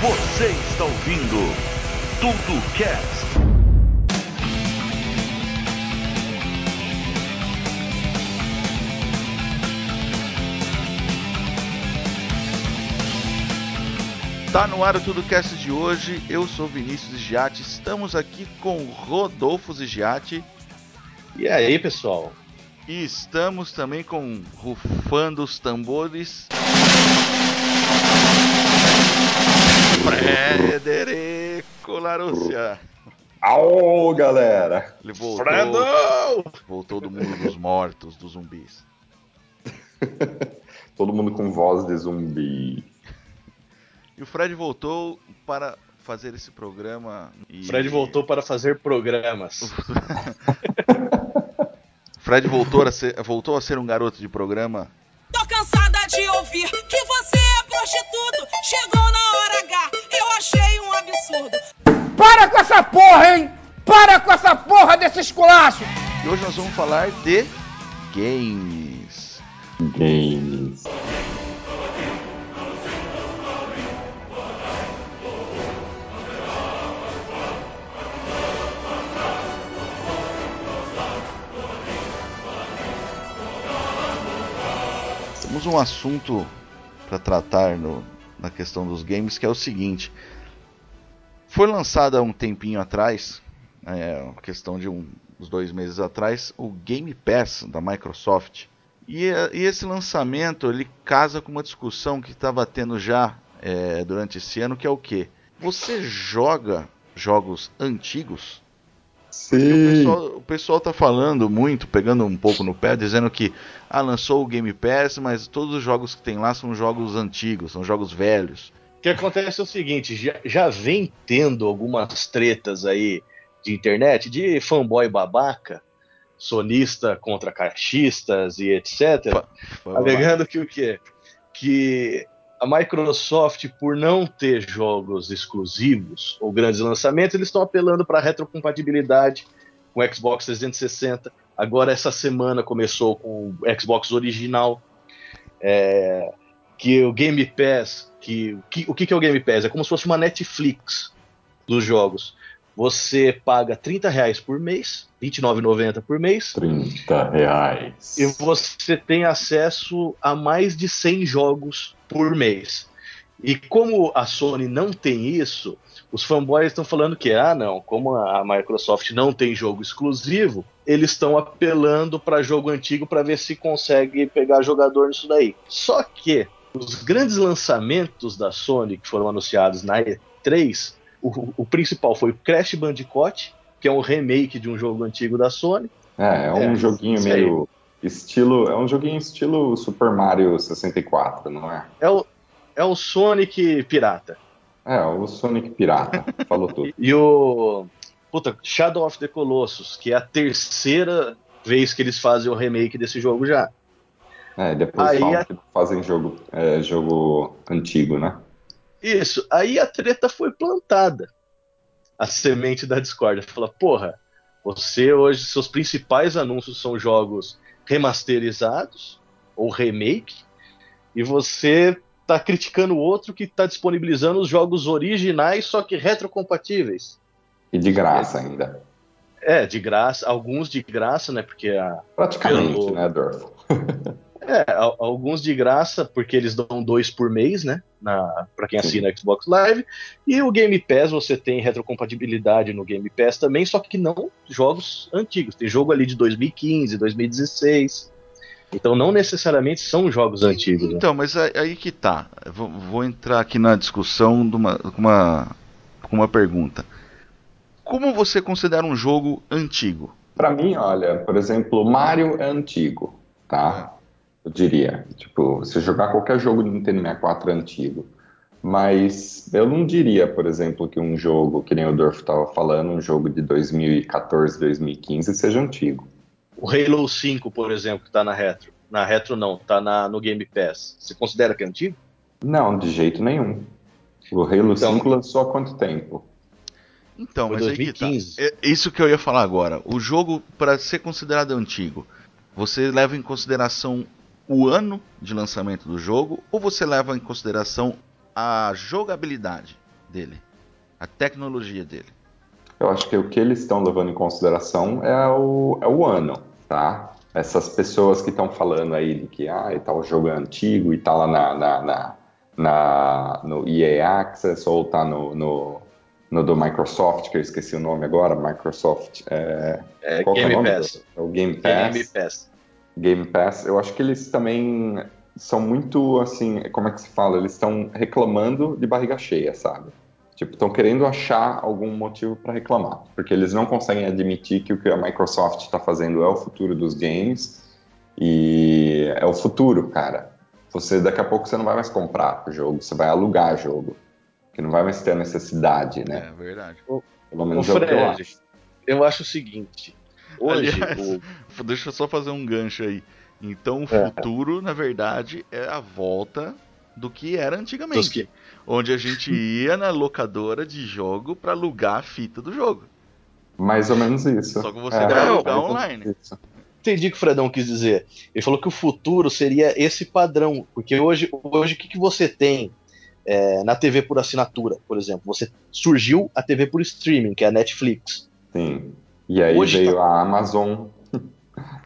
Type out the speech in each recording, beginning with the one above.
Você está ouvindo Tudo Cast. Tá no ar o Tudo Cast de hoje. Eu sou Vinícius Giatti. Estamos aqui com Rodolfo Zigiati. E aí, pessoal? E estamos também com Rufando os Tambores. Frederico Larúcia. Aô, galera! Ele voltou, Fredão! voltou do mundo dos mortos, dos zumbis. Todo mundo com voz de zumbi. E o Fred voltou para fazer esse programa. E... Fred voltou para fazer programas. Fred voltou a, ser, voltou a ser um garoto de programa. Tô cansada de ouvir que você é prostituto. Chegou na hora H, achei um absurdo. Para com essa porra, hein? Para com essa porra desse esculacho! E hoje nós vamos falar de games. Games. Temos um assunto para tratar no, na questão dos games que é o seguinte: foi lançado há um tempinho atrás, é, uma questão de um, uns dois meses atrás, o Game Pass da Microsoft. E, e esse lançamento ele casa com uma discussão que estava tendo já é, durante esse ano, que é o que? Você joga jogos antigos? O Sim. pessoal, o pessoal tá falando muito, pegando um pouco no pé, dizendo que ah, lançou o Game Pass, mas todos os jogos que tem lá são jogos antigos, são jogos velhos. O que acontece é o seguinte: já, já vem tendo algumas tretas aí de internet, de fanboy babaca, sonista contra caixistas e etc. Fa- alegando que o quê? Que a Microsoft, por não ter jogos exclusivos ou grandes lançamentos, eles estão apelando para retrocompatibilidade com o Xbox 360. Agora, essa semana começou com o Xbox original. é, que o Game Pass, que, que- o que, que é o Game Pass? É como se fosse uma Netflix dos jogos. Você paga 30 reais por mês, R$ 29,90 por mês, 30 reais. e você tem acesso a mais de 100 jogos por mês. E como a Sony não tem isso, os fanboys estão falando que, ah, não, como a Microsoft não tem jogo exclusivo, eles estão apelando para jogo antigo para ver se consegue pegar jogador nisso daí. Só que os grandes lançamentos da Sony que foram anunciados na E3, o, o principal foi o Crash Bandicoot, que é um remake de um jogo antigo da Sony. É, é um É, joguinho meio estilo. É um joguinho estilo Super Mario 64, não é? É o, é o Sonic pirata. É, o Sonic Pirata. Falou tudo. E o. Puta, Shadow of the Colossus, que é a terceira vez que eles fazem o remake desse jogo já. É, depois Aí falam a- que fazem jogo, é, jogo antigo, né? Isso. Aí a treta foi plantada. A semente da discórdia. Fala, porra, você hoje, seus principais anúncios são jogos remasterizados ou remake, e você tá criticando o outro que tá disponibilizando os jogos originais, só que retrocompatíveis. E de graça ainda. É, de graça, alguns de graça, né? Porque a, Praticamente, Pelo- né, Dorfo? É, alguns de graça, porque eles dão dois por mês, né? Na, pra quem assina Xbox Live. E o Game Pass, você tem retrocompatibilidade no Game Pass também, só que não jogos antigos. Tem jogo ali de 2015, 2016. Então não necessariamente são jogos antigos. né? Então, mas aí, que tá. Vou, vou entrar aqui na discussão uma, com uma, com uma pergunta. Como você considera um jogo antigo? Pra mim, olha, por exemplo, Mario é antigo, tá? Eu diria. Tipo, se jogar qualquer jogo do Nintendo 64 é antigo. Mas eu não diria, por exemplo, que um jogo, que nem o Dorf estava falando, um jogo de 2014, 2015 seja antigo. O Halo 5, por exemplo, que tá na Retro. Na Retro não, tá na, no Game Pass. Você considera que é antigo? Não, de jeito nenhum. O Halo Então- 5 lançou há quanto tempo? Então, mas aí que 2015. tá. É isso que eu ia falar agora. O jogo, para ser considerado antigo, você leva em consideração o ano de lançamento do jogo ou você leva em consideração a jogabilidade? dele, a tecnologia dele. Eu acho que o que eles estão levando em consideração é o, é o ano, tá? Essas pessoas que estão falando aí de que ah, tá, o jogo é antigo e tá lá na, na, na, na no EA Access ou tá no, no, no, do Microsoft, que eu esqueci o nome agora, Microsoft. É, É, qual que Game é o? Pass. É o Game Pass. Game Pass. Game Pass, eu acho que eles também são muito assim, como é que se fala? Eles estão reclamando de barriga cheia, sabe? Tipo, estão querendo achar algum motivo para reclamar, porque eles não conseguem admitir que o que a Microsoft está fazendo é o futuro dos games e é o futuro, cara. Você daqui a pouco você não vai mais comprar o jogo, você vai alugar jogo, que não vai mais ter a necessidade, né? É verdade. Pelo menos é o que eu Fred, acho. eu acho o seguinte. Hoje, Aliás, o- Deixa eu só fazer um gancho aí. Então, o É. futuro, na verdade, é a volta do que era antigamente. que- Onde a gente ia na locadora de jogo pra alugar a fita do jogo. Mais ou menos isso. Só que você É, vai alugar ou online. entendi o que o Fredão quis dizer. Ele falou que o futuro seria esse padrão, porque hoje, hoje o que, que você tem é, na TV por assinatura, por exemplo? Você surgiu a TV por streaming, que é a Netflix. Sim. E aí Hoje veio tá- a Amazon.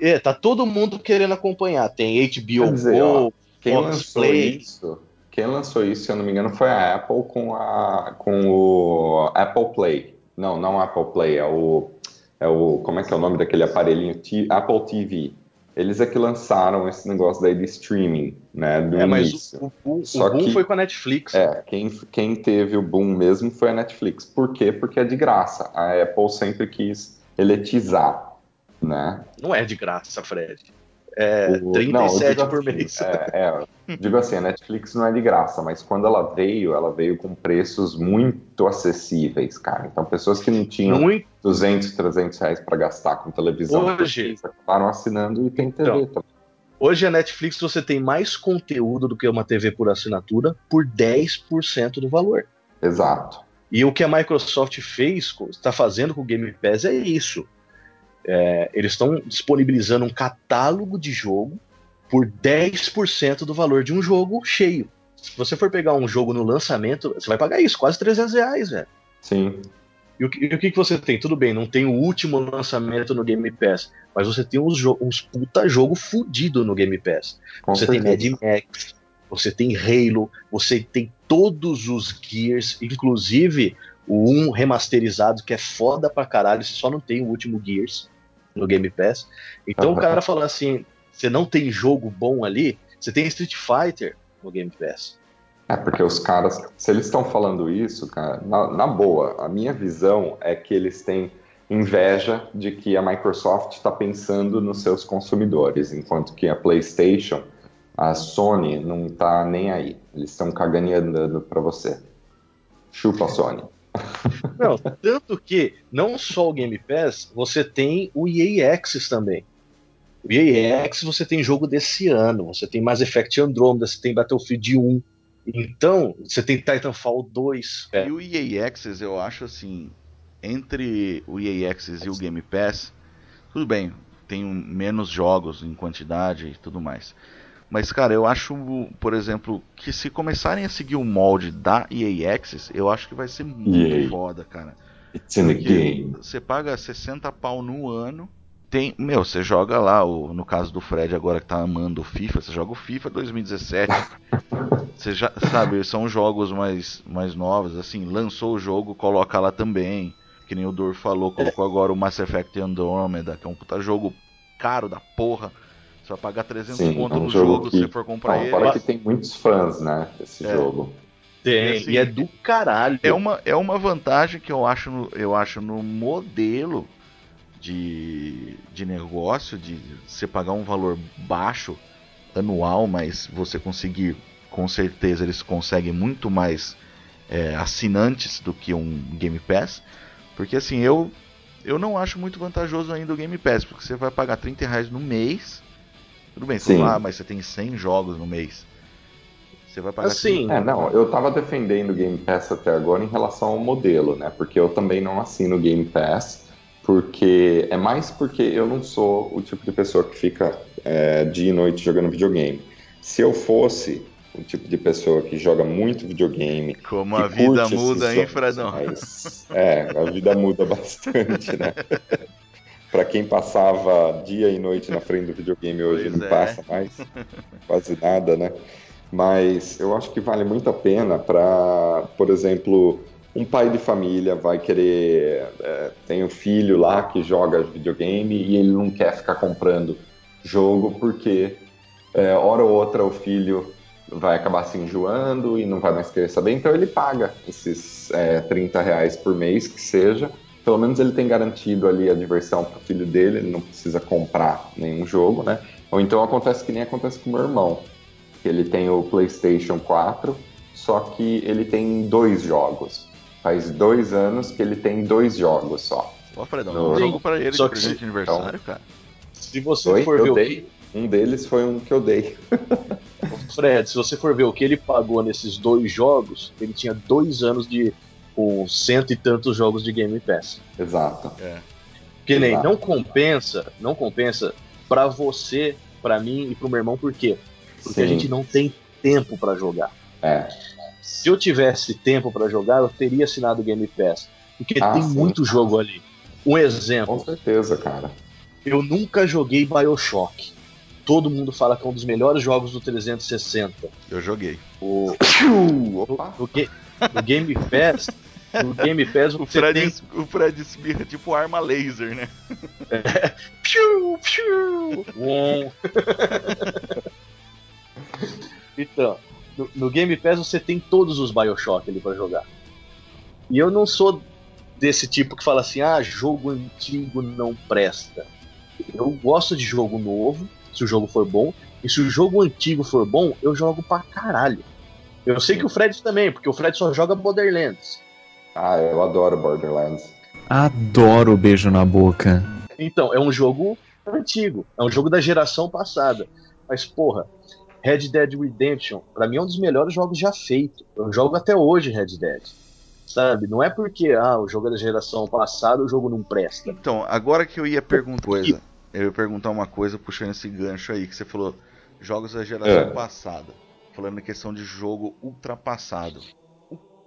É, tá todo mundo querendo acompanhar. Tem HBO Quer dizer, Go, ó, Quem Fox lançou Play. isso? Quem lançou isso, se eu não me engano, foi a Apple com, a, com o Apple Play. Não, não Apple Play, é o, é o. Como é que é o nome daquele aparelhinho? T- Apple TV. Eles é que lançaram esse negócio daí de streaming, né? Do É, mas início. o, o, boom- Só o boom que- foi com a Netflix. É, quem, quem teve o boom mesmo foi a Netflix. Por quê? Porque é de graça. A Apple sempre quis eletizar, né? Não é de graça, Fred. É O- 37 não, digo por assim, mês. É, é, digo assim, a Netflix não é de graça, mas quando ela veio, ela veio com preços muito acessíveis, cara. Então, pessoas que não tinham Muito 200, 300 reais para gastar com televisão, Hoje- acabaram assinando e tem TV Então, também. Hoje a Netflix você tem mais conteúdo do que uma TV por assinatura por 10% do valor. Exato. E o que a Microsoft fez, está fazendo com o Game Pass é isso. É, eles estão disponibilizando um catálogo de jogo por 10% do valor de um jogo cheio. Se você for pegar um jogo no lançamento, você vai pagar isso, quase 300 reais, velho. Sim. E o, que, e o que que você tem? Tudo bem, não tem o último lançamento no Game Pass, mas você tem uns, uns puta jogo fudido no Game Pass. Com você tem certeza. Mad Max, você tem Halo, você tem todos os Gears, inclusive o 1 remasterizado, que é foda pra caralho, você só não tem o último Gears no Game Pass. Então o cara fala assim: você não tem jogo bom ali, você tem Street Fighter no Game Pass. É, porque os caras, se eles estão falando isso, cara, na, na boa, a minha visão é que eles têm inveja de que a Microsoft está pensando nos seus consumidores, enquanto que a PlayStation, a Sony, não tá nem aí. Eles estão cagando e andando para você. Chupa, Sony. Não, tanto que não só o Game Pass, você tem o EA Access também. O EA Access você tem jogo desse ano, você tem Mass Effect Andromeda, você tem Battlefield 1. Então, você tem Titanfall 2. É, E o EA Access, eu acho assim, entre o EA Access e o Game Pass, tudo bem, tem menos jogos em quantidade e tudo mais. Mas, cara, eu acho, por exemplo, que se começarem a seguir o molde da EA Access, eu acho que vai ser muito EA. foda, cara. It's in the game. você paga 60 pau no ano. Tem, meu, você joga lá, o, no caso do Fred agora que tá amando o FIFA, você joga o FIFA 2017. você já sabe, são jogos mais, mais novos, assim, lançou o jogo, coloca lá também. Que nem o Dor falou, colocou agora o Mass Effect Andromeda, que é um puta jogo caro da porra. Você vai pagar 300 Sim, conto é um no jogo jogo que- se você for comprar Não, ele. fora que tem muitos fãs, né, desse É. jogo. tem, E assim, e é do caralho. É uma, é uma vantagem que eu acho no, eu acho no modelo de, de negócio, de você pagar um valor baixo anual, mas você conseguir, com certeza, eles conseguem muito mais é, assinantes do que um Game Pass. Porque assim, eu, eu não acho muito vantajoso ainda o Game Pass, porque você vai pagar 30 reais no mês. Tudo bem, você Sim. fala, ah, mas você tem 100 jogos no mês. Você vai pagar Assim, É, não, eu tava defendendo o Game Pass até agora em relação ao modelo, né? Porque eu também não assino o Game Pass, porque é mais porque eu não sou o tipo de pessoa que fica é, dia e noite jogando videogame. Se eu fosse, o tipo de pessoa que joga muito videogame. Como que a vida curte muda, hein, Fredão? É, a vida muda bastante, né? Pra quem passava dia e noite na frente do videogame hoje Pois não é. passa mais quase nada, né? Mas eu acho que vale muito a pena para, por exemplo, um pai de família vai querer é, tem um filho lá que joga videogame e ele não quer ficar comprando jogo porque é, hora ou outra o filho vai acabar se enjoando e não vai mais querer saber, então ele paga esses é, 30 reais por mês que seja. Pelo menos ele tem garantido ali a diversão para o filho dele, ele não precisa comprar nenhum jogo, né? Ou então acontece que nem acontece com o meu irmão, que ele tem o PlayStation 4, só que ele tem dois jogos. Faz dois anos que ele tem dois jogos só. Ó, Fredão, Não. um jogo pra ele Só de que- presente de aniversário, cara. Se você Oi? for ver o. Um deles foi um que eu dei. Fred, se você for ver o que ele pagou nesses dois jogos, ele tinha dois anos de com cento e tantos jogos de Game Pass. Exato. É. Que nem, Exato. não compensa, não compensa pra você, pra mim e pro meu irmão, por quê? Porque a Sim. gente não tem tempo pra jogar. É. Se eu tivesse tempo pra jogar, eu teria assinado o Game Pass. Porque Ah, tem sim. muito jogo ali. Um Com exemplo, certeza, cara. eu nunca joguei Bioshock. Todo mundo fala que é um dos melhores jogos do 360. Eu joguei. O, Opa! no, Ga- no Game Pass, no Game Pass O você Fred, tem o Fred espirra tipo arma laser, né? Piu, piu. Um. então, no, no Game Pass você tem todos os Bioshock ali pra jogar. E eu não sou desse tipo que fala assim: ah, jogo antigo não presta. Eu gosto de jogo novo, se o jogo for bom. E se o jogo antigo for bom, eu jogo pra caralho. Eu sei que o Fred também, porque o Fred só joga Borderlands. Ah, eu adoro Borderlands. Adoro o beijo na boca. Então, é um jogo antigo, é um jogo da geração passada. Mas, porra, Red Dead Redemption, pra mim é um dos melhores jogos já feitos. Eu jogo até hoje Red Dead. Sabe? Não é porque ah, o jogo é da geração passada, o jogo não presta. Então, agora que eu ia perguntar coisa, eu ia perguntar uma coisa puxando esse gancho aí que você falou, jogos da geração É. passada, falando em questão de jogo ultrapassado.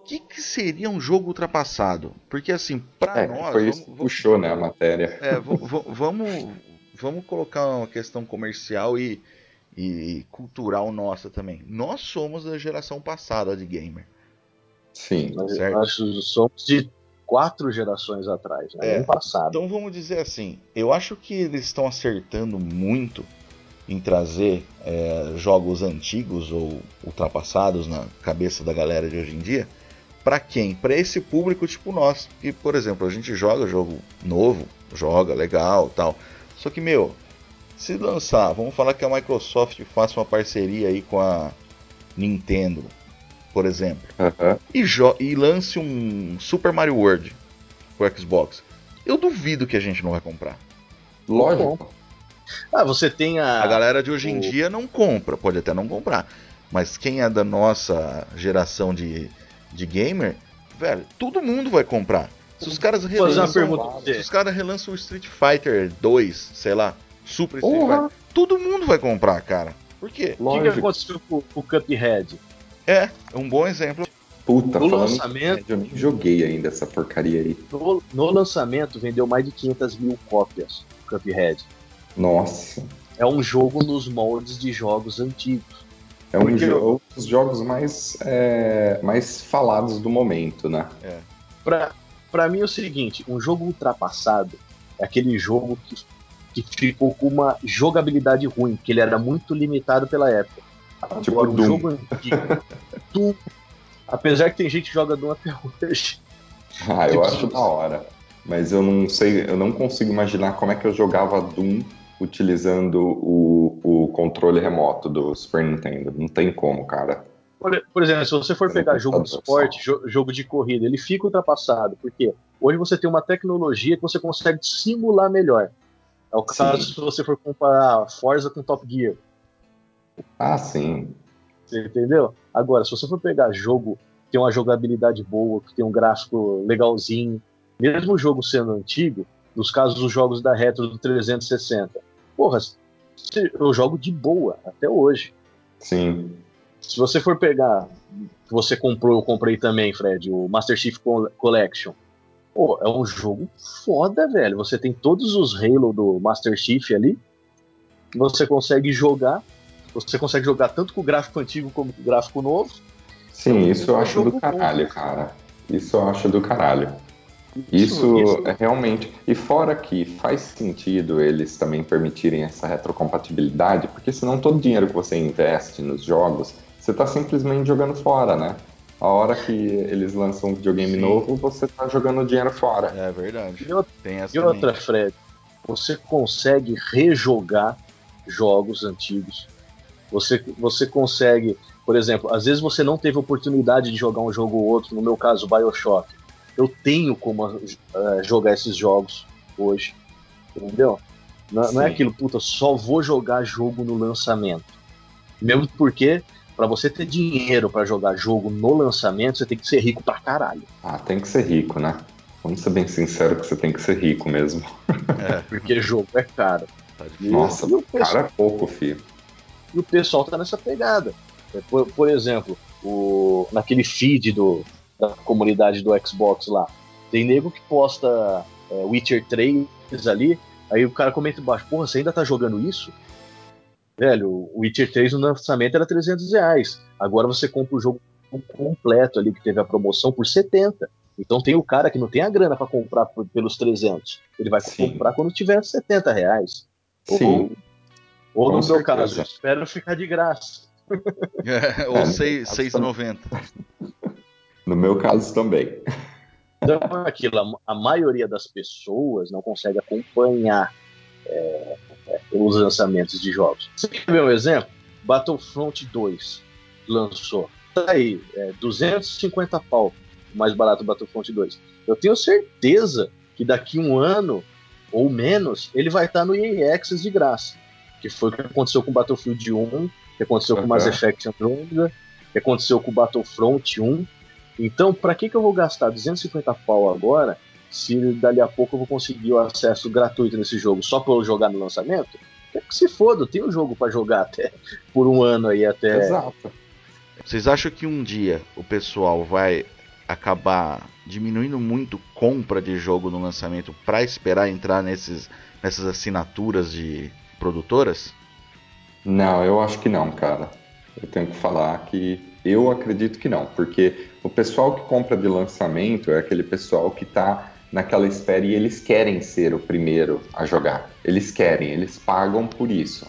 O que, que seria um jogo ultrapassado? Porque assim, pra É, nós, foi vamos- isso que vamos- puxou, né, a matéria. É, vamos, vamos colocar uma questão comercial e, e cultural nossa também. Nós somos da geração passada de gamer. Sim. Certo. que somos de quatro gerações atrás, né? É. Passado. Então vamos dizer assim, eu acho que eles estão acertando muito em trazer é, jogos antigos ou ultrapassados na cabeça da galera de hoje em dia. Pra quem? Pra esse público tipo nós. Que, por exemplo, a gente joga jogo novo, joga legal tal. Só que, meu, se lançar, vamos falar que a Microsoft faça uma parceria aí com a Nintendo, por exemplo Aham. e, jo- e lance um Super Mario World pro Xbox, eu duvido que a gente não vai comprar. Lógico. Ah, você tem a. A galera de hoje em o- dia não compra, pode até não comprar. Mas quem é da nossa geração de, de gamer, velho, todo mundo vai comprar. Se os caras Vou fazer uma relançam, se os caras relançam o Street Fighter 2, sei lá, Super Street. Fighter, todo mundo vai comprar, cara. Por quê? O que, que aconteceu com com o Cuphead? É, um bom exemplo. Puta, No lançamento- eu nem joguei ainda essa porcaria aí. No, no lançamento vendeu mais de 500 mil cópias o Cuphead. Nossa. É um jogo nos moldes de jogos antigos. É um, Porque jo- um dos jogos mais, é, mais falados do momento, né? Pra, pra mim é o seguinte, um jogo ultrapassado é aquele jogo que, que ficou com uma jogabilidade ruim, que ele era muito limitado pela época. Tipo Agora, um Doom. jogo antigo, Doom, apesar que tem gente que joga Doom até hoje. Ah, eu Tipo, acho da hora. Mas eu não sei, eu não consigo imaginar como é que eu jogava Doom utilizando o, o controle remoto do Super Nintendo. Não tem como, cara. Por, por exemplo, se você for Eu pegar jogo de esporte, jo- jogo de corrida, ele fica ultrapassado. Porque hoje você tem uma tecnologia que você consegue simular melhor. É o caso Sim. se você for comparar Forza com Top Gear. Ah, sim. Você entendeu? Agora, se você for pegar jogo que tem uma jogabilidade boa, que tem um gráfico legalzinho, mesmo o jogo sendo antigo, nos casos dos jogos da Retro do 360, porra, eu jogo de boa até hoje. Sim. Se você for pegar, você comprou, eu comprei também, Fred, o Master Chief Collection. Pô, é um jogo foda, velho. Você tem todos os Halo do Master Chief ali. Você consegue jogar. Você consegue jogar tanto com o gráfico antigo como com o gráfico novo. Sim, isso eu acho do caralho, cara. Isso eu acho do caralho. Isso, isso, é realmente. E fora que faz sentido eles também permitirem essa retrocompatibilidade, porque senão todo o dinheiro que você investe nos jogos, você está simplesmente jogando fora, né? A hora que eles lançam um videogame Sim. novo, você está jogando dinheiro fora. É verdade. E, outra, e outra, Fred, você consegue rejogar jogos antigos. Você, você consegue, por exemplo, às vezes você não teve oportunidade de jogar um jogo ou outro, no meu caso, Bioshock eu tenho como uh, jogar esses jogos hoje. Entendeu? Não, não, é aquilo, puta, só vou jogar jogo no lançamento. Mesmo porque, para você ter dinheiro para jogar jogo no lançamento, você tem que ser rico pra caralho. Ah, tem que ser rico, né? Vamos ser bem sincero que você tem que ser rico mesmo. É, porque jogo é caro. Tá Nossa, e pessoal, cara é pouco, filho. E o pessoal tá nessa pegada. É, por, por exemplo, o, naquele feed do, da comunidade do Xbox lá. Tem nego que posta é, Witcher 3 ali, aí o cara comenta embaixo, porra, você ainda tá jogando isso? Velho, o Witcher 3 no lançamento era 300 reais. Agora você compra o jogo completo ali, que teve a promoção, por 70. Então tem o cara que não tem a grana para comprar por, pelos 300. Ele vai Sim. comprar quando tiver 70 reais. Sim. Ou, ou no meu caso, espero ficar de graça. É, ou 6,90. No meu caso também. Então, aquilo, a maioria das pessoas não consegue acompanhar é, é, os lançamentos de jogos. Você quer ver um exemplo? Battlefront 2 lançou. Tá aí, é, 250 pau, mais barato o Battlefront 2. Eu tenho certeza que daqui um ano ou menos ele vai estar no EA Access de graça. Que foi o que aconteceu com Battlefield 1, que aconteceu uhum. com Mass Effect Andromeda, que aconteceu com Battlefront 1 então, para que, que eu vou gastar 250 pau agora se dali a pouco eu vou conseguir o acesso gratuito nesse jogo só para eu jogar no lançamento? É que se foda, tem um jogo para jogar até por um ano aí até. Exato. Vocês acham que um dia o pessoal vai acabar diminuindo muito compra de jogo no lançamento para esperar entrar nesses, nessas assinaturas de produtoras? Não, eu acho que não, cara. Eu tenho que falar que eu acredito que não, porque o pessoal que compra de lançamento é aquele pessoal que está naquela espera e eles querem ser o primeiro a jogar. Eles querem, eles pagam por isso,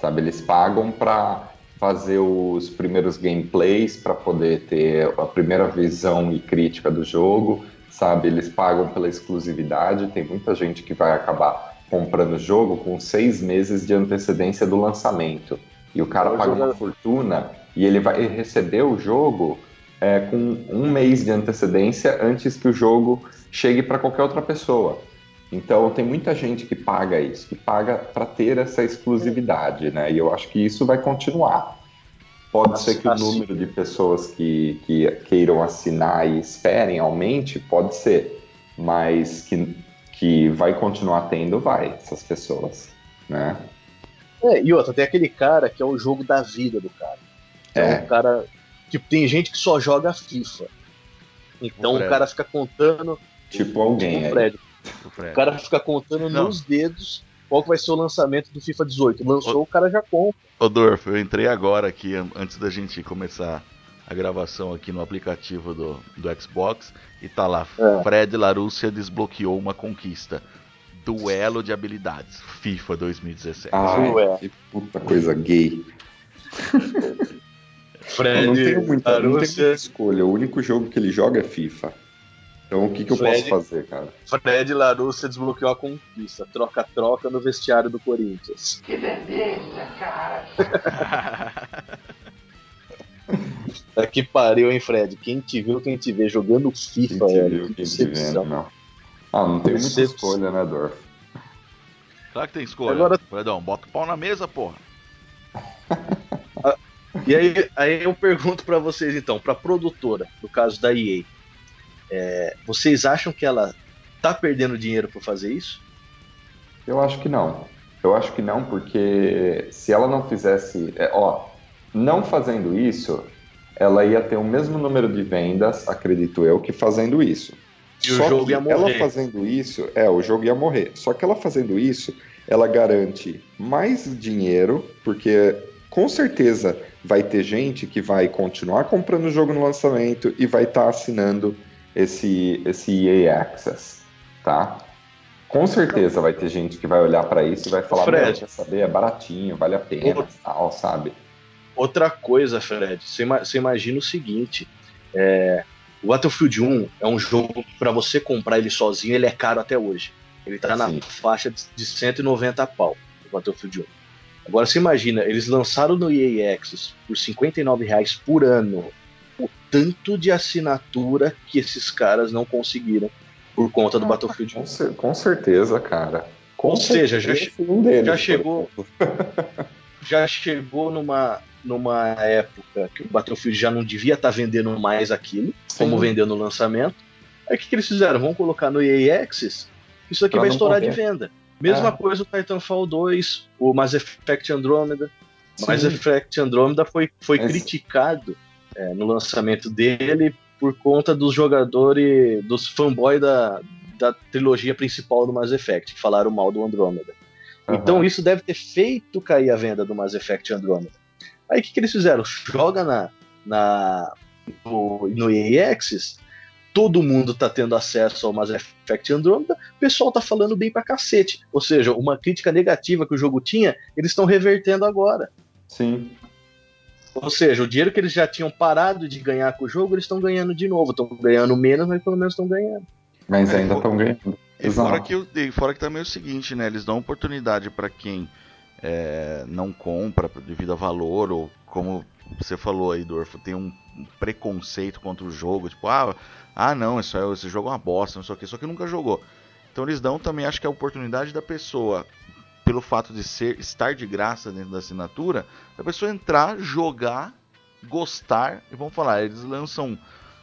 sabe? Eles pagam para fazer os primeiros gameplays, para poder ter a primeira visão e crítica do jogo, sabe? Eles pagam pela exclusividade. Tem muita gente que vai acabar comprando o jogo com seis meses de antecedência do lançamento. E o cara paga uma fortuna e ele vai receber o jogo é, com um mês de antecedência antes que o jogo chegue para qualquer outra pessoa. Então tem muita gente que paga isso, que paga para ter essa exclusividade, né? E eu acho que isso vai continuar. Pode ser que o número de pessoas que, que queiram assinar e esperem aumente, pode ser, mas que, que vai continuar tendo, vai, essas pessoas, né? É, e outra, tem aquele cara que é o jogo da vida do cara. É. o cara. Tipo, tem gente que só joga FIFA. Então o, o cara fica contando. Tipo alguém. Tipo o, Fred. o, Fred. o cara fica contando Não. nos dedos qual que vai ser o lançamento do FIFA 18. Lançou, o, o cara já compra. Ô Dorf, eu entrei agora aqui, antes da gente começar a gravação aqui no aplicativo do, do Xbox, e tá lá, é. Fred Larúcia desbloqueou uma conquista. Duelo de habilidades, FIFA 2017. Ah, que puta coisa gay. Fred, não tenho muita, não tenho muita escolha. O único jogo que ele joga é FIFA. Então o que, que eu Fred, posso fazer, cara? Fred Larussa desbloqueou a conquista. Troca-troca no vestiário do Corinthians. Que delícia, cara! É que pariu, hein, Fred? Quem te viu, quem te vê jogando FIFA, quem te viu, quem te vê, não. Ah, não tem muita escolha, né, Dorf? Claro que tem escolha. Agora... Fredão, bota o pau na mesa, porra. E aí, aí eu pergunto para vocês então, para produtora, no caso da EA, é, vocês acham que ela tá perdendo dinheiro por fazer isso? Eu acho que não. Eu acho que não, porque se ela não fizesse, é, ó, não fazendo isso, ela ia ter o mesmo número de vendas, acredito eu, que fazendo isso. E o Só jogo que ia morrer. ela fazendo isso, é, o jogo ia morrer. Só que ela fazendo isso, ela garante mais dinheiro, porque com certeza vai ter gente que vai continuar comprando o jogo no lançamento e vai estar assinando esse, esse EA Access, tá? Com certeza vai ter gente que vai olhar para isso e vai falar, Fred. "Meu, quer saber, é baratinho, vale a pena, Ô. tal, sabe? Outra coisa, Fred, você ima- você imagina o seguinte: é, o Battlefield 1 é um jogo para você comprar ele sozinho, ele é caro até hoje. Ele tá na faixa de, de 190 pau, o Battlefield 1. Agora você imagina, eles lançaram no EA Access por 59 reais por ano o tanto de assinatura que esses caras não conseguiram por conta do Ah, Battlefield 1. Com, com certeza, cara. Com Ou seja, já certeza, um deles, já chegou- já chegou numa, numa época que o Battlefield já não devia estar vendendo mais aquilo, como Sim. vendeu no lançamento. Aí o que, que eles fizeram? Vão colocar no EA Access, isso aqui Pra vai estourar morrer. de venda. Mesma É. coisa o Titanfall 2, o Mass Effect Andromeda. Mass Sim. Effect Andromeda foi, foi Mas- criticado é, no lançamento dele por conta dos jogadores, dos fanboys da, da trilogia principal do Mass Effect, que falaram mal do Andromeda. Então Aham. isso deve ter feito cair a venda do Mass Effect Andromeda. Aí o que, que eles fizeram? Joga na, na no, no EA Access, todo mundo tá tendo acesso ao Mass Effect Andromeda, o pessoal tá falando bem pra cacete. Ou seja, uma crítica negativa que o jogo tinha, eles estão revertendo agora. Sim. Ou seja, o dinheiro que eles já tinham parado de ganhar com o jogo, eles estão ganhando de novo. Estão ganhando menos, mas pelo menos estão ganhando. Mas É, ainda estão ganhando. E fora, Exato. que, e fora que também é o seguinte, né? Eles dão oportunidade para quem é, não compra devido a valor, ou como você falou aí, Dorfo, tem um preconceito contra o jogo, tipo, ah, ah não, isso é, esse jogo é uma bosta, não sei o que, só que nunca jogou. Então eles dão também, acho que a oportunidade da pessoa, pelo fato de ser estar de graça dentro da assinatura, da pessoa entrar, jogar, gostar, e vamos falar, eles lançam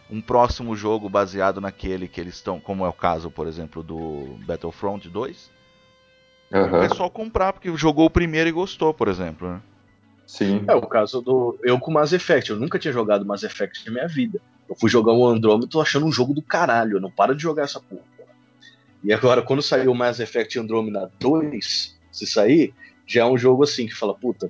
um próximo jogo baseado naquele que eles estão, como é o caso, por exemplo, do Battlefront 2, o Aham. pessoal comprar porque jogou o primeiro e gostou, por exemplo, né? Sim. É o caso do. Eu com Mass Effect, eu nunca tinha jogado Mass Effect na minha vida. Eu fui jogar o Andromeda e tô achando um jogo do caralho. Eu não paro de jogar essa porra. E agora, quando saiu o Mass Effect Andromeda 2, se sair, já é um jogo assim que fala, puta,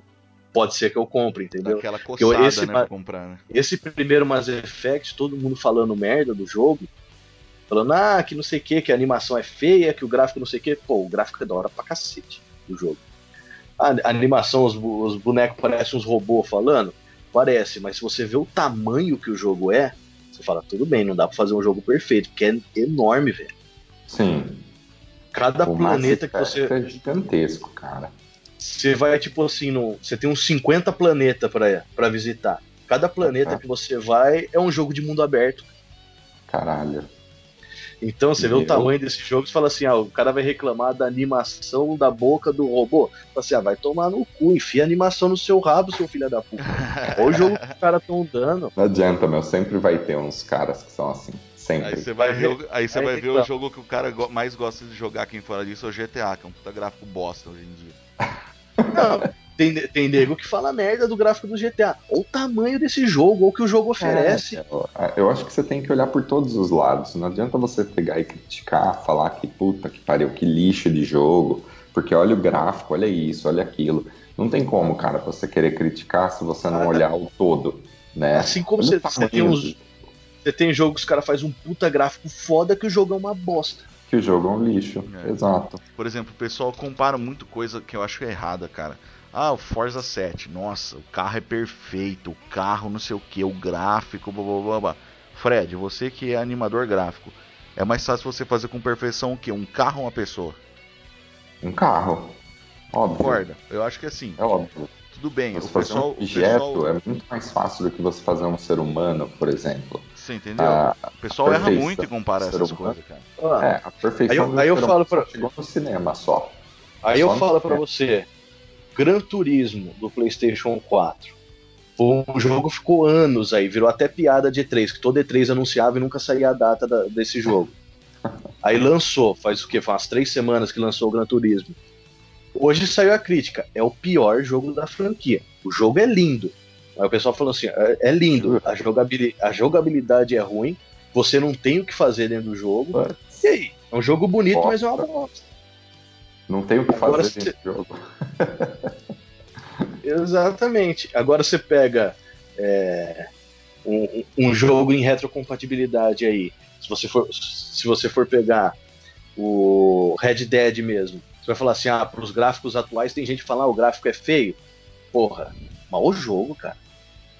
pode ser que eu compre, entendeu? aquela eu- coçada, esse né, pra comprar, né? Esse primeiro Mass Effect, todo mundo falando merda do jogo, falando, ah, que não sei o que, que a animação é feia, que o gráfico não sei o que. Pô, o gráfico é da hora pra cacete do jogo. A, animação, os, os bonecos parecem uns robôs falando? Parece, mas se você vê o tamanho que o jogo é, você fala, tudo bem, não dá pra fazer um jogo perfeito, porque é enorme, velho. Sim. Cada o planeta que você. é gigantesco, cara. Você vai, tipo assim, no, você tem uns 50 planetas pra, pra visitar. Cada planeta que você vai é um jogo de mundo aberto. Caralho. Então você vê o tamanho desse jogo e fala assim: ah, o cara vai reclamar da animação da boca do robô. Fala assim: ah, vai tomar no cu, enfia a animação no seu rabo, seu filho da puta. Olha o jogo que os caras estão dando. Não adianta, meu. Sempre vai ter uns caras que são assim. Sempre. Aí você vai, ver, o- aí você aí vai ver tá. o jogo que o cara mais gosta de jogar quem fala disso é o GTA, que é um puta gráfico bosta hoje em dia. Não, tem, tem nego que fala merda do gráfico do GTA. Olha o tamanho desse jogo, ou o que o jogo oferece. É, eu, eu acho que você tem que olhar por todos os lados. Não adianta você pegar e criticar, falar que puta que pariu, que lixo de jogo, porque olha o gráfico, olha isso, olha aquilo. Não tem como, cara, você querer criticar se você não Ah, olhar o todo, né? Assim como Olha você, tem uns. Você tem jogo que os caras fazem um puta gráfico foda que o jogo é uma bosta. Que o jogo é um lixo. É. Exato. Por exemplo, o pessoal compara muito coisa que eu acho errada, cara. Ah, o Forza 7, nossa, o carro é perfeito, o carro não sei o que, o gráfico, blá blá blá blá. Fred, você que é animador gráfico, é mais fácil você fazer com perfeição o quê? Um carro ou uma pessoa? Um carro. Óbvio. Concorda? Eu acho que assim, É óbvio. Tudo bem, Você o fazer pessoal, um o objeto pessoal, é muito mais fácil do que você fazer um ser humano, por exemplo. você entendeu? Ah, o pessoal erra muito em comparar essas humano. coisas, cara. Ah, É, a perfeição Aí eu- aí eu falo humano pra- chegou no cinema só. Aí eu Só no falo pra cinema. você, Gran Turismo do PlayStation 4. Foi um jogo que ficou anos aí, virou até piada de E3, que todo E3 anunciava e nunca saía a data da- desse jogo. Aí lançou, faz o quê? Faz umas três semanas que lançou o Gran Turismo. Hoje saiu a crítica, é o pior jogo da franquia. O jogo é lindo, Aí o pessoal falou assim: é, é lindo, a jogabilidade, a jogabilidade é ruim, você não tem o que fazer dentro do jogo. Putz. E aí? É um jogo bonito, Bosta. mas é uma bosta. Não tem o que Agora fazer você- nesse jogo. Exatamente. Agora você pega é, um, um jogo em retrocompatibilidade aí. Se você for, se você for pegar o Red Dead mesmo, você vai falar assim: ah, para os gráficos atuais tem gente que fala, ah, o gráfico é feio. Porra, mas o jogo, cara.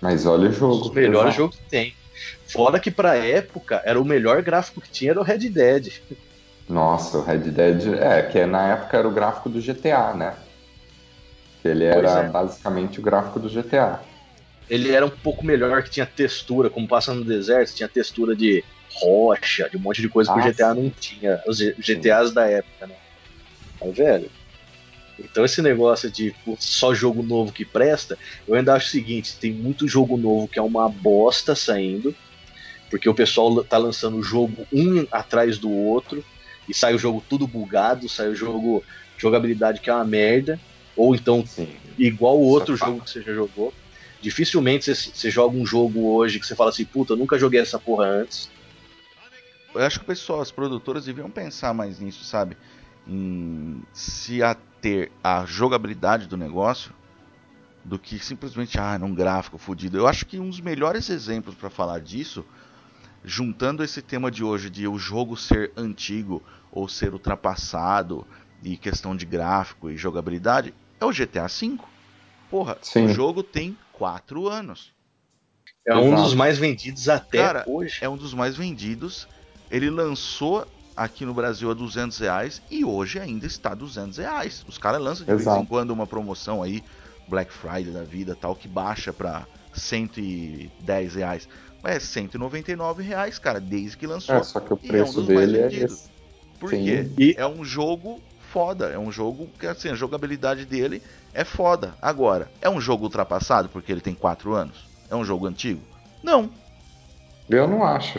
Mas olha o jogo. O melhor jogo que tem. Fora que pra época era o melhor gráfico que tinha era o Red Dead. Nossa, o Red Dead. É, que na época era o gráfico do GTA, né? Que ele era é. basicamente o gráfico do GTA. Ele era um pouco melhor, que tinha textura, como passa no deserto, tinha textura de rocha, de um monte de coisa que Ah, o GTA sim. não tinha. Os GTAs da época, né? Mas, velho. Então esse negócio de só jogo novo que presta, eu ainda acho o seguinte, tem muito jogo novo que é uma bosta saindo, porque o pessoal tá lançando o jogo um atrás do outro, e sai o jogo tudo bugado, sai o jogo jogabilidade que é uma merda, ou então Sim. igual o outro jogo que você já jogou. Dificilmente você, você joga um jogo hoje que você fala assim, puta, eu nunca joguei essa porra antes. Eu acho que o pessoal, as produtoras deviam pensar mais nisso, sabe? Em se ater à jogabilidade do negócio do que simplesmente, ah, num gráfico fodido. Eu acho que um dos melhores exemplos para falar disso, juntando esse tema de hoje de o jogo ser antigo ou ser ultrapassado e questão de gráfico e jogabilidade, é o GTA V. Porra, Sim. o jogo tem 4 anos. É um dos mais vendidos até Cara, hoje. é um dos mais vendidos. Ele lançou aqui no Brasil a 200 reais e hoje ainda está a 200 reais. Os caras lançam de vez Exato. em quando uma promoção aí, Black Friday da vida tal, que baixa pra 110 reais. Mas é 199 reais, cara, desde que lançou. É, só que o E é um preço dele é esse. Por Sim. quê? E- É um jogo foda. É um jogo que, assim, a jogabilidade dele é foda. Agora, é um jogo ultrapassado porque ele tem 4 anos? É um jogo antigo? Não. Eu não acho.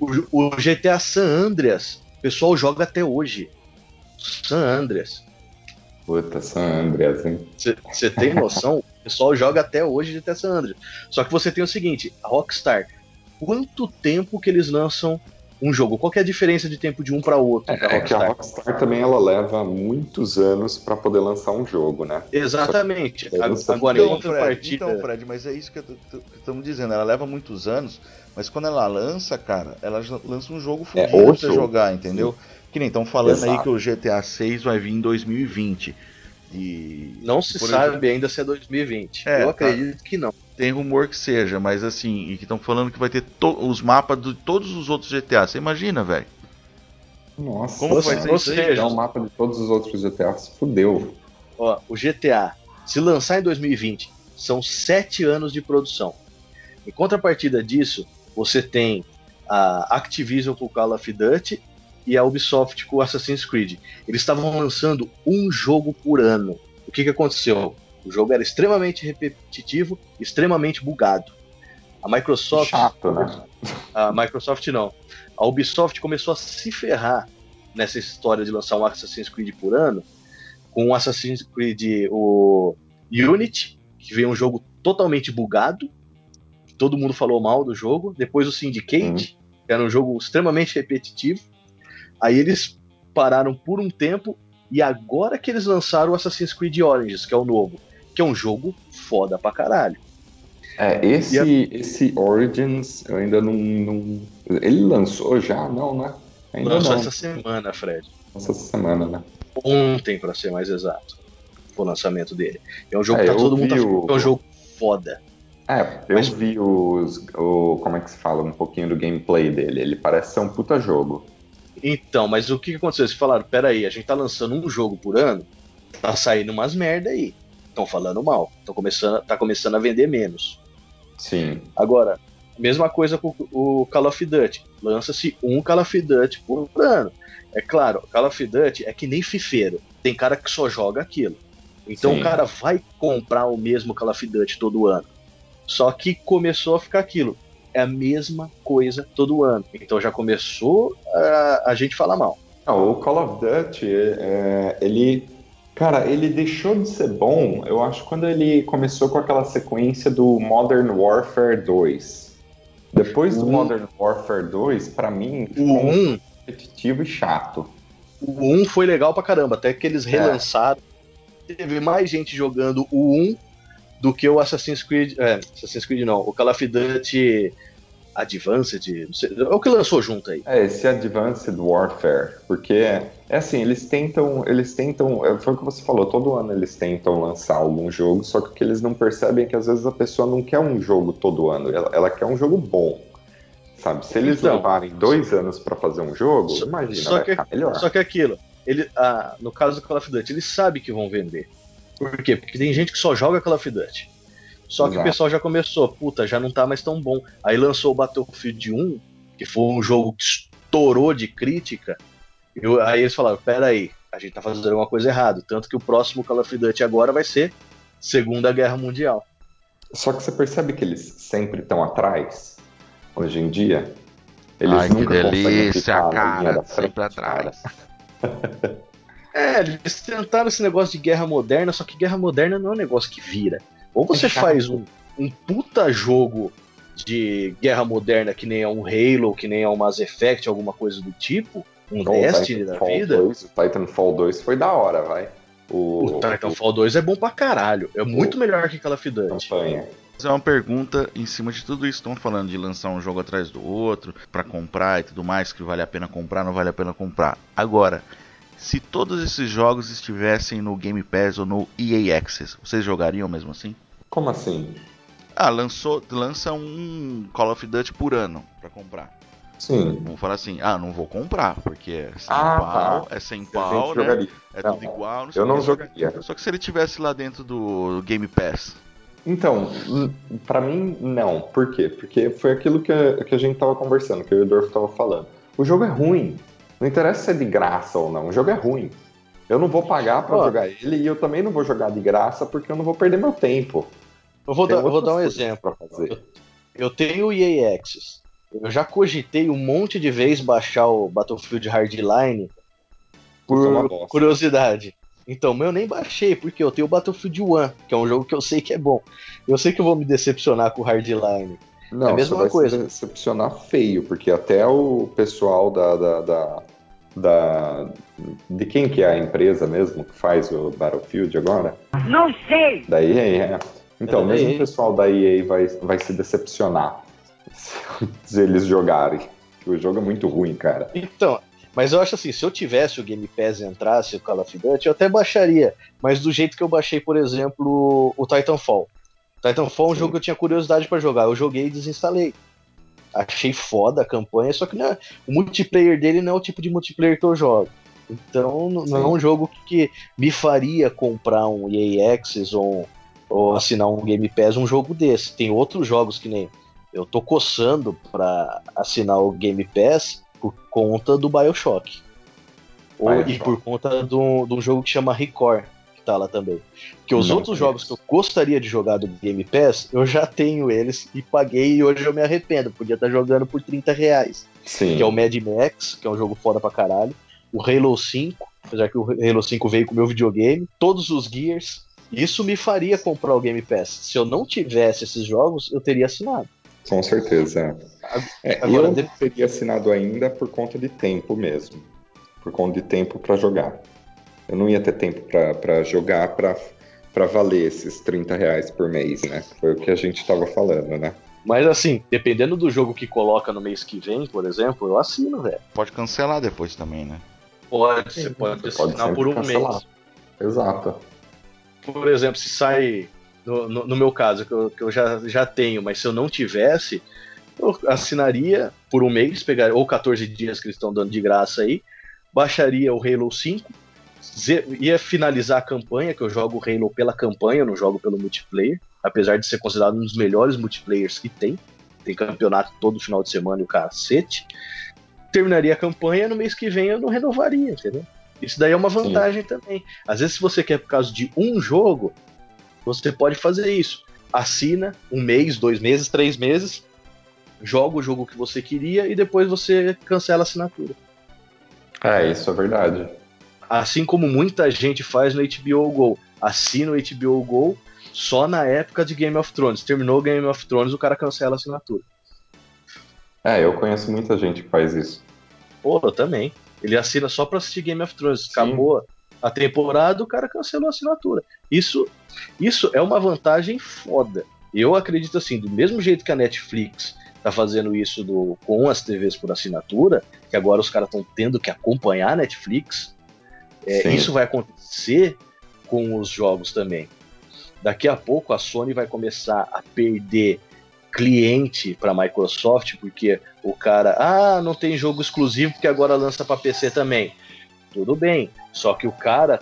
O, o GTA San Andreas, o pessoal joga até hoje. San Andreas. Puta, San Andreas, hein? Você tem noção? O pessoal joga até hoje GTA San Andreas. Só que você tem o seguinte, a Rockstar, quanto tempo que eles lançam um jogo? Qual é a diferença de tempo de um para outro da É que a Rockstar? Também ela leva muitos anos pra poder lançar um jogo, né? Exatamente. Agora, Então, Fred, contrapartida. então, Fred, mas é isso que estamos dizendo. Ela leva muitos anos, mas quando ela lança, cara, ela lança um jogo É, fodido o pra jogar, entendeu? Que nem estão falando aí Exato. que o GTA 6 vai vir em 2020. E Não se sabe exemplo, ainda se é 2020. É, Eu tá. acredito que não. tem rumor que seja, mas assim, e que estão falando que vai ter os mapas de todos os outros GTA. Você imagina, velho? Nossa, Como vai ser isso aí? seja, é um mapa de todos os outros GTAs. Fudeu. Ó, o GTA, se lançar em 2020, são sete anos de produção. Em contrapartida disso, você tem a Activision com o Call of Duty e a Ubisoft com o Assassin's Creed. Eles estavam lançando um jogo por ano. O que, que aconteceu? O jogo era extremamente repetitivo, extremamente bugado. A Microsoft, Chato, né? a Microsoft não. A Ubisoft começou a se ferrar nessa história de lançar um Assassin's Creed por ano, com o Assassin's Creed o Unity, que veio um jogo totalmente bugado, todo mundo falou mal do jogo. Depois o Syndicate, que era um jogo extremamente repetitivo. Aí eles pararam por um tempo e agora que eles lançaram o Assassin's Creed Origins, que é o novo, que é um jogo foda pra caralho. É, esse, a- esse Origins, eu ainda não, não- Ele lançou já? Não, né? Ainda Lançou não. essa semana, Fred. Essa semana, né? Ontem, pra ser mais exato. Foi o lançamento dele. É um jogo É, que tá todo mundo tá o- é um jogo foda. É, eu Mas- vi os, o. Como é que se fala? Um pouquinho do gameplay dele. Ele parece ser um puta jogo. Então, mas o que aconteceu? Eles falaram, peraí, a gente tá lançando um jogo por ano, tá saindo umas merda aí. Estão falando mal. Tão começando, tá começando a vender menos. Sim. Agora, mesma coisa com o Call of Duty. Lança-se um Call of Duty por ano. É claro, Call of Duty é que nem fifeiro. Tem cara que só joga aquilo. Então Sim. o cara vai comprar o mesmo Call of Duty todo ano. Só que começou a ficar aquilo. É a mesma coisa todo ano. Então já começou a, a gente falar mal. Não, o Call of Duty, é, ele, Cara, ele deixou de ser bom, eu acho, quando ele começou com aquela sequência do Modern Warfare 2. Depois do Um- Modern Warfare 2, pra mim, O ficou 1, repetitivo e chato. o 1 foi legal pra caramba, até que eles É. relançaram. Teve mais gente jogando o 1 do que o Assassin's Creed. É, Assassin's Creed não, o Call of Duty Advanced, não sei, é o que lançou junto aí. É, esse Advanced Warfare, porque é assim, eles tentam, eles tentam, é, foi o que você falou, todo ano eles tentam lançar algum jogo, só que o que eles não percebem é que às vezes a pessoa não quer um jogo todo ano, ela, ela quer um jogo bom, sabe? Se eles Então, levarem dois anos pra fazer um jogo, Só- imagina, só vai que- ficar melhor. Só que aquilo, ele, ah, no caso do Call of Duty, eles sabem que vão vender. Por quê? Porque tem gente que só joga Call of Duty. Só que o Exato. pessoal já começou, puta, já não tá mais tão bom. Aí lançou o Battlefield 1, que foi um jogo que estourou de crítica. Eu- aí eles falaram, pera aí, a gente tá fazendo alguma coisa errada. Tanto que o próximo Call of Duty agora vai ser Segunda Guerra Mundial. Só que você percebe que eles sempre estão atrás, hoje em dia. Eles Ai, que nunca conseguem delícia, cara. Sempre atrás. É, eles tentaram esse negócio de guerra moderna, só que guerra moderna não é um negócio que vira. Ou você É faz um, um puta jogo de guerra moderna que nem é um Halo, que nem é um Mass Effect, alguma coisa do tipo, um O Destiny da vida. 2, o Titanfall 2 foi da hora, vai. O, O Titanfall 2 é bom pra caralho. É muito melhor que Call of o Duty. campanha. fazer uma pergunta em cima de tudo isso. Estão falando de lançar um jogo atrás do outro, pra comprar e tudo mais, que vale a pena comprar, não vale a pena comprar. Agora, se todos esses jogos estivessem no Game Pass ou no EA Access, vocês jogariam mesmo assim? Como assim? Ah, lançou, lança um Call of Duty por ano pra comprar. Sim. Vamos falar assim, ah, não vou comprar, porque é 100 Ah, pau, tá. é 100 A gente pau, né? jogaria. É Não, tudo igual, não sei Eu não jogaria. Só que se ele tivesse lá dentro do Game Pass, Então, pra mim, não. Por quê? Porque foi aquilo que a, que a gente tava conversando, que o Dorf tava falando. O jogo é ruim. Não interessa se é de graça ou não. O jogo é ruim. Eu não vou pagar pra Ó. jogar ele e eu também não vou jogar de graça porque eu não vou perder meu tempo. Eu vou, dar, vou dar um exemplo. pra fazer. Eu tenho o EA Access. Eu já cogitei um monte de vezes baixar o Battlefield Hardline É por curiosidade. Então, mas eu nem baixei, porque eu tenho o Battlefield 1, que é um jogo que eu sei que é bom. Eu sei que eu vou me decepcionar com o Hardline. Não, É a mesma você vai coisa. se decepcionar feio, porque até o pessoal da, da, da, da- De quem que é a empresa mesmo que faz o Battlefield agora? Não sei! Da EA, é. Então, É mesmo o pessoal da EA vai, vai se decepcionar se eles jogarem. O jogo é muito ruim, cara. Então, mas eu acho assim, se eu tivesse o Game Pass e entrasse o Call of Duty, eu até baixaria. Mas do jeito que eu baixei, por exemplo, o Titanfall. Titanfall é um jogo que eu tinha curiosidade pra jogar. Eu joguei e desinstalei. Achei foda a campanha, só que não é- o multiplayer dele não é o tipo de multiplayer que eu jogo. Então não, é Sim. um jogo que me faria comprar um EA Access ou, ou assinar um Game Pass um jogo desse. Tem outros jogos que nem eu tô coçando pra assinar o Game Pass por conta do Bioshock. Ou, e Bioshock. por conta de um, de um jogo que chama Record, que tá lá também. Porque os Não outros conheço. jogos que eu gostaria de jogar do Game Pass, eu já tenho eles e paguei e hoje eu me arrependo. Podia estar jogando por 30 reais. Sim. Que é o Mad Max, que é um jogo foda pra caralho. O Halo 5, apesar que o Halo 5 veio com o meu videogame. Todos os Gears. Isso me faria comprar o Game Pass. Se eu não tivesse esses jogos, eu teria assinado. Com certeza. É, Agora, eu não teria assinado ainda por conta de tempo mesmo. Por conta de tempo pra jogar. Eu não ia ter tempo pra- pra jogar pra pra valer esses 30 reais por mês, né? Foi o que a gente tava falando, né? Mas assim, dependendo do jogo que coloca no mês que vem, por exemplo, eu assino, velho. pode cancelar depois também, né? Pode, você pode Você pode assinar sempre por um cancelar. mês. Exato. Por exemplo, se sai. No, no- no meu caso, que eu, que eu já, já tenho, mas se eu não tivesse, eu assinaria por um mês, pegar, ou 14 dias que eles estão dando de graça aí, baixaria o Halo 5, ze- ia finalizar a campanha, que eu jogo o Halo pela campanha, eu não jogo pelo multiplayer, apesar de ser considerado um dos melhores multiplayers que tem. Tem campeonato todo final de semana e o cacete. Terminaria a campanha, no mês que vem eu não renovaria, entendeu? Isso daí é uma vantagem também. Às vezes, se você quer por causa de um jogo, você pode fazer isso. Assina um mês, dois meses, três meses, joga o jogo que você queria e depois você cancela a assinatura. É, isso é verdade. Assim como muita gente faz no HBO Go. Assina o HBO Go só na época de Game of Thrones. Terminou Game of Thrones, o cara cancela a assinatura. É, eu conheço muita gente que faz isso. Pô, eu também. Ele assina só pra assistir Game of Thrones. Sim. Acabou a temporada, o cara cancelou a assinatura. Isso, isso é uma vantagem foda. Eu acredito assim, do mesmo jeito que a Netflix tá fazendo isso do, com as TVs por assinatura, que agora os caras estão tendo que acompanhar a Netflix, é, isso vai acontecer com os jogos também. Daqui a pouco a Sony vai começar a perder cliente para a Microsoft, porque o cara, ah, não tem jogo exclusivo porque agora lança para PC também. Tudo bem, só que o cara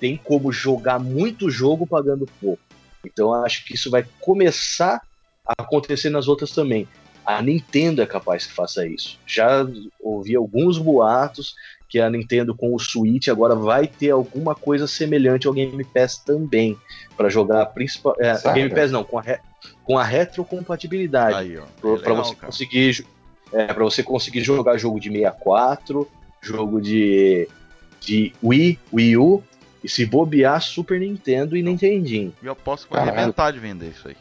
tem como jogar muito jogo pagando pouco. Então eu acho que isso vai começar a acontecer nas outras também. A Nintendo é capaz que faça isso. Já ouvi alguns boatos que a Nintendo com o Switch agora vai ter alguma coisa semelhante ao Game Pass também para jogar principal é? Game Pass não com a, re- com a retrocompatibilidade Aí, ó. para É você cara. conseguir é, para você conseguir jogar jogo de 64, jogo de de Wii, Wii U e se bobear Super Nintendo e Nintendinho. Eu posso que vai Caralho. arrebentar de vender isso aí.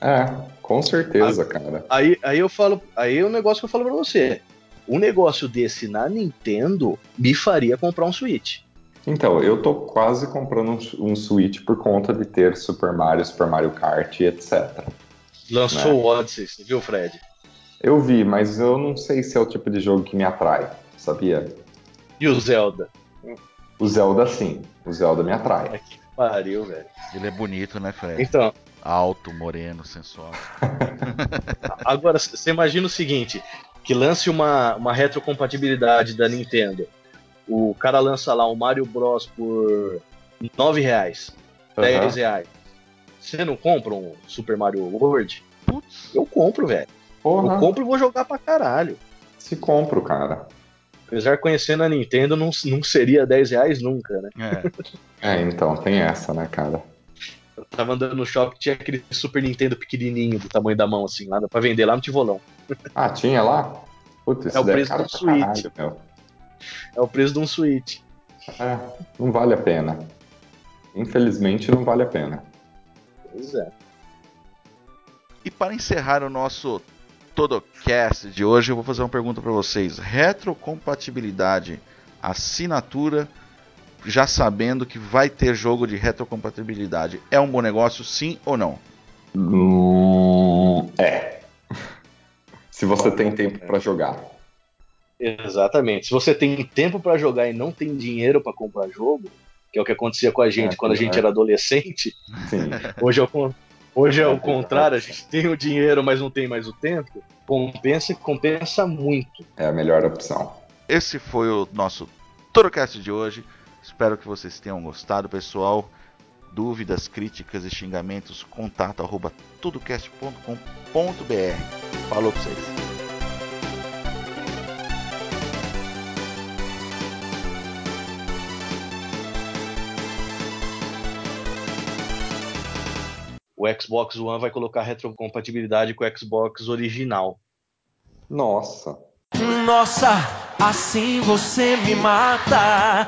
É, com certeza, cara. Aí, aí eu falo, aí é um negócio que eu falo pra você. Um negócio desse na Nintendo me faria comprar um Switch. Então, eu tô quase comprando um, um Switch por conta de ter Super Mario, Super Mario Kart e etc. Lançou Né? o Odyssey, você viu, Fred? Eu vi, mas eu não sei se é o tipo de jogo que me atrai, sabia? E o Zelda? O Zelda sim, o Zelda me atrai. Ai, que pariu, velho. Ele é bonito, né, Fred? Então, Alto, moreno, sensual. agora você imagina o seguinte: que lance uma, uma retrocompatibilidade da Nintendo. O cara lança lá o Mario Bros por 9 reais, 10 Aham. reais. Você não compra um Super Mario World? Putz. Eu compro, velho. Eu compro e vou jogar pra caralho. se compro, cara. Apesar que conhecendo a Nintendo, não, não seria 10 reais nunca, né? É. É, então, tem essa, né, cara? Eu tava andando no shopping, tinha aquele Super Nintendo pequenininho, do tamanho da mão, assim, lá pra vender lá no Tivolão. Ah, tinha lá? Putz, isso É o preço caro do pra Switch. caralho. É o preço de um Switch. É, não vale a pena. Infelizmente, não vale a pena. Pois é. E para encerrar o nosso Todocast de hoje, eu vou fazer uma pergunta para vocês. Retrocompatibilidade, assinatura, já sabendo que vai ter jogo de retrocompatibilidade, é um bom negócio, sim ou não? Hum, é. Se você tem tempo pra jogar. Exatamente. Se você tem tempo pra jogar e não tem dinheiro pra comprar jogo, que é o que acontecia com a gente É, quando a é. gente era adolescente, Sim. hoje é o, hoje é É, o contrário, a gente tem o dinheiro, mas não tem mais o tempo, compensa compensa muito. É a melhor opção. Esse foi o nosso Todocast de hoje. Espero que vocês tenham gostado, pessoal. Dúvidas, críticas e xingamentos, contato arroba tudocast.com.br. Falou pra vocês. O Xbox One vai colocar retrocompatibilidade com o Xbox original. Nossa. Nossa, assim você me mata.